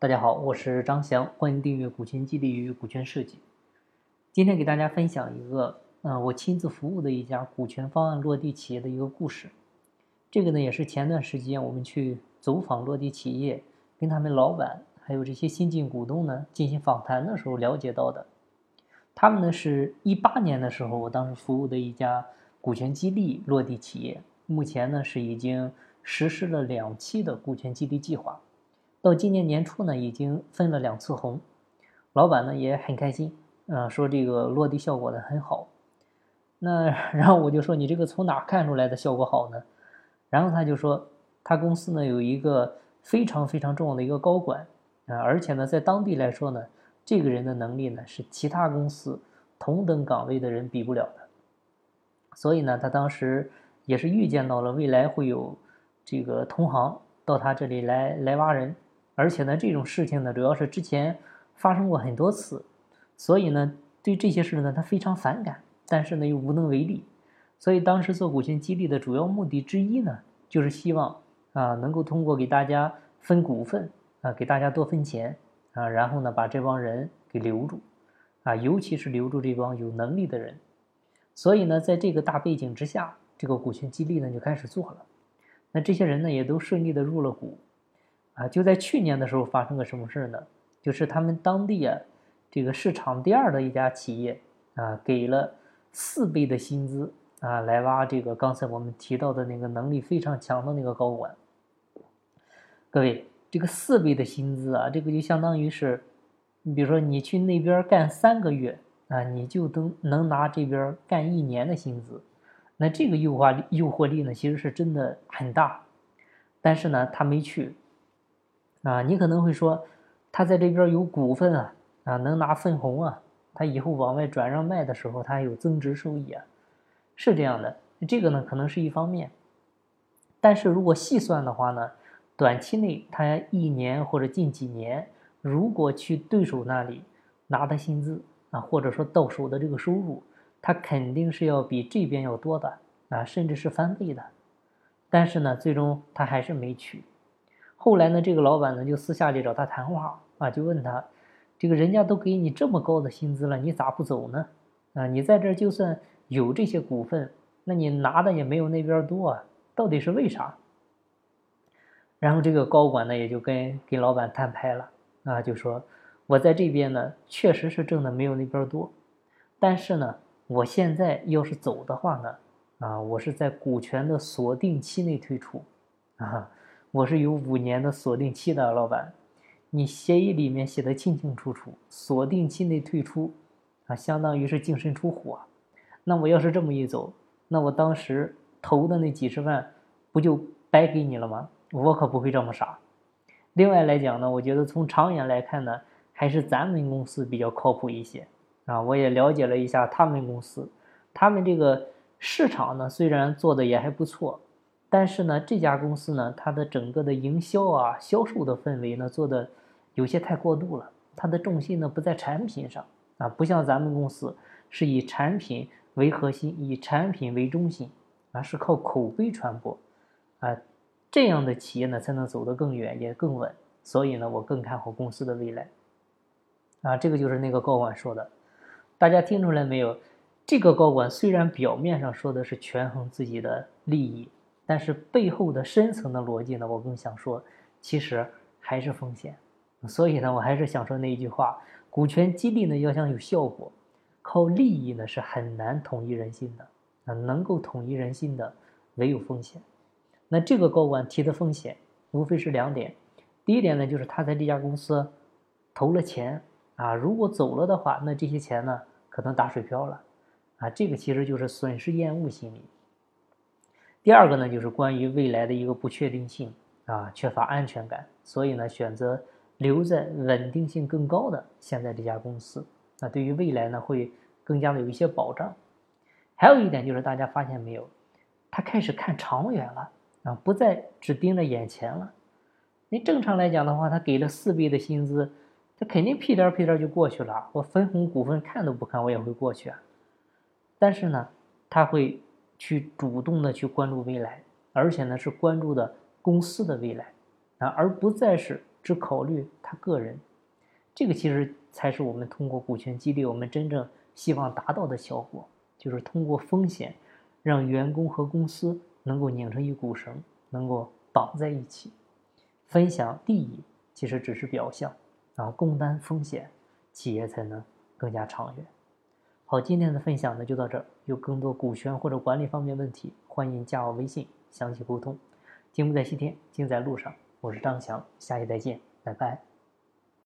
大家好，我是张翔，欢迎订阅股权激励与股权设计。今天给大家分享一个，嗯，我亲自服务的一家股权方案落地企业的一个故事。这个呢，也是前段时间我们去走访落地企业，跟他们老板还有这些新进股东呢进行访谈的时候了解到的。他们呢是一八年的时候，我当时服务的一家股权激励落地企业，目前呢是已经实施了两期的股权激励计划。到今年年初呢，已经分了两次红，老板呢也很开心，啊，说这个落地效果呢很好。那然后我就说你这个从哪看出来的效果好呢？然后他就说他公司呢有一个非常非常重要的一个高管，啊，而且呢在当地来说呢，这个人的能力呢是其他公司同等岗位的人比不了的。所以呢，他当时也是预见到了未来会有这个同行到他这里来来挖人。而且呢，这种事情呢，主要是之前发生过很多次，所以呢，对这些事呢，他非常反感，但是呢，又无能为力。所以当时做股权激励的主要目的之一呢，就是希望啊，能够通过给大家分股份啊，给大家多分钱啊，然后呢，把这帮人给留住啊，尤其是留住这帮有能力的人。所以呢，在这个大背景之下，这个股权激励呢就开始做了。那这些人呢，也都顺利的入了股。啊，就在去年的时候发生个什么事呢？就是他们当地啊，这个市场第二的一家企业啊，给了四倍的薪资啊，来挖这个刚才我们提到的那个能力非常强的那个高管。各位，这个四倍的薪资啊，这个就相当于是，你比如说你去那边干三个月啊，你就能能拿这边干一年的薪资，那这个诱惑诱惑力呢，其实是真的很大。但是呢，他没去。啊，你可能会说，他在这边有股份啊，啊，能拿分红啊，他以后往外转让卖的时候，他还有增值收益啊，是这样的。这个呢，可能是一方面，但是如果细算的话呢，短期内他一年或者近几年，如果去对手那里拿的薪资啊，或者说到手的这个收入，他肯定是要比这边要多的啊，甚至是翻倍的。但是呢，最终他还是没去。后来呢，这个老板呢就私下里找他谈话啊，就问他，这个人家都给你这么高的薪资了，你咋不走呢？啊，你在这儿就算有这些股份，那你拿的也没有那边多啊，到底是为啥？然后这个高管呢也就跟跟老板摊牌了啊，就说我在这边呢确实是挣的没有那边多，但是呢，我现在要是走的话呢，啊，我是在股权的锁定期内退出，啊。我是有五年的锁定期的，老板，你协议里面写的清清楚楚，锁定期内退出，啊，相当于是净身出户啊。那我要是这么一走，那我当时投的那几十万不就白给你了吗？我可不会这么傻。另外来讲呢，我觉得从长远来看呢，还是咱们公司比较靠谱一些啊。我也了解了一下他们公司，他们这个市场呢，虽然做的也还不错。但是呢，这家公司呢，它的整个的营销啊、销售的氛围呢，做的有些太过度了。它的重心呢不在产品上啊，不像咱们公司是以产品为核心，以产品为中心啊，是靠口碑传播啊，这样的企业呢才能走得更远也更稳。所以呢，我更看好公司的未来啊。这个就是那个高管说的，大家听出来没有？这个高管虽然表面上说的是权衡自己的利益。但是背后的深层的逻辑呢，我更想说，其实还是风险。所以呢，我还是想说那一句话：股权激励呢，要想有效果，靠利益呢是很难统一人心的。啊，能够统一人心的，唯有风险。那这个高管提的风险，无非是两点。第一点呢，就是他在这家公司投了钱啊，如果走了的话，那这些钱呢，可能打水漂了。啊，这个其实就是损失厌恶心理。第二个呢，就是关于未来的一个不确定性啊，缺乏安全感，所以呢，选择留在稳定性更高的现在这家公司，那对于未来呢，会更加的有一些保障。还有一点就是，大家发现没有，他开始看长远了啊，不再只盯着眼前了。你正常来讲的话，他给了四倍的薪资，他肯定屁颠屁颠就过去了，我分红股份看都不看，我也会过去啊。但是呢，他会。去主动的去关注未来，而且呢是关注的公司的未来，啊，而不再是只考虑他个人。这个其实才是我们通过股权激励，我们真正希望达到的效果，就是通过风险，让员工和公司能够拧成一股绳，能够绑在一起，分享利益，其实只是表象，然后共担风险，企业才能更加长远。好，今天的分享呢就到这儿，有更多股权或者管理方面问题，欢迎加我微信详细沟通。金不在西天，精在路上，我是张强，下期再见，拜拜。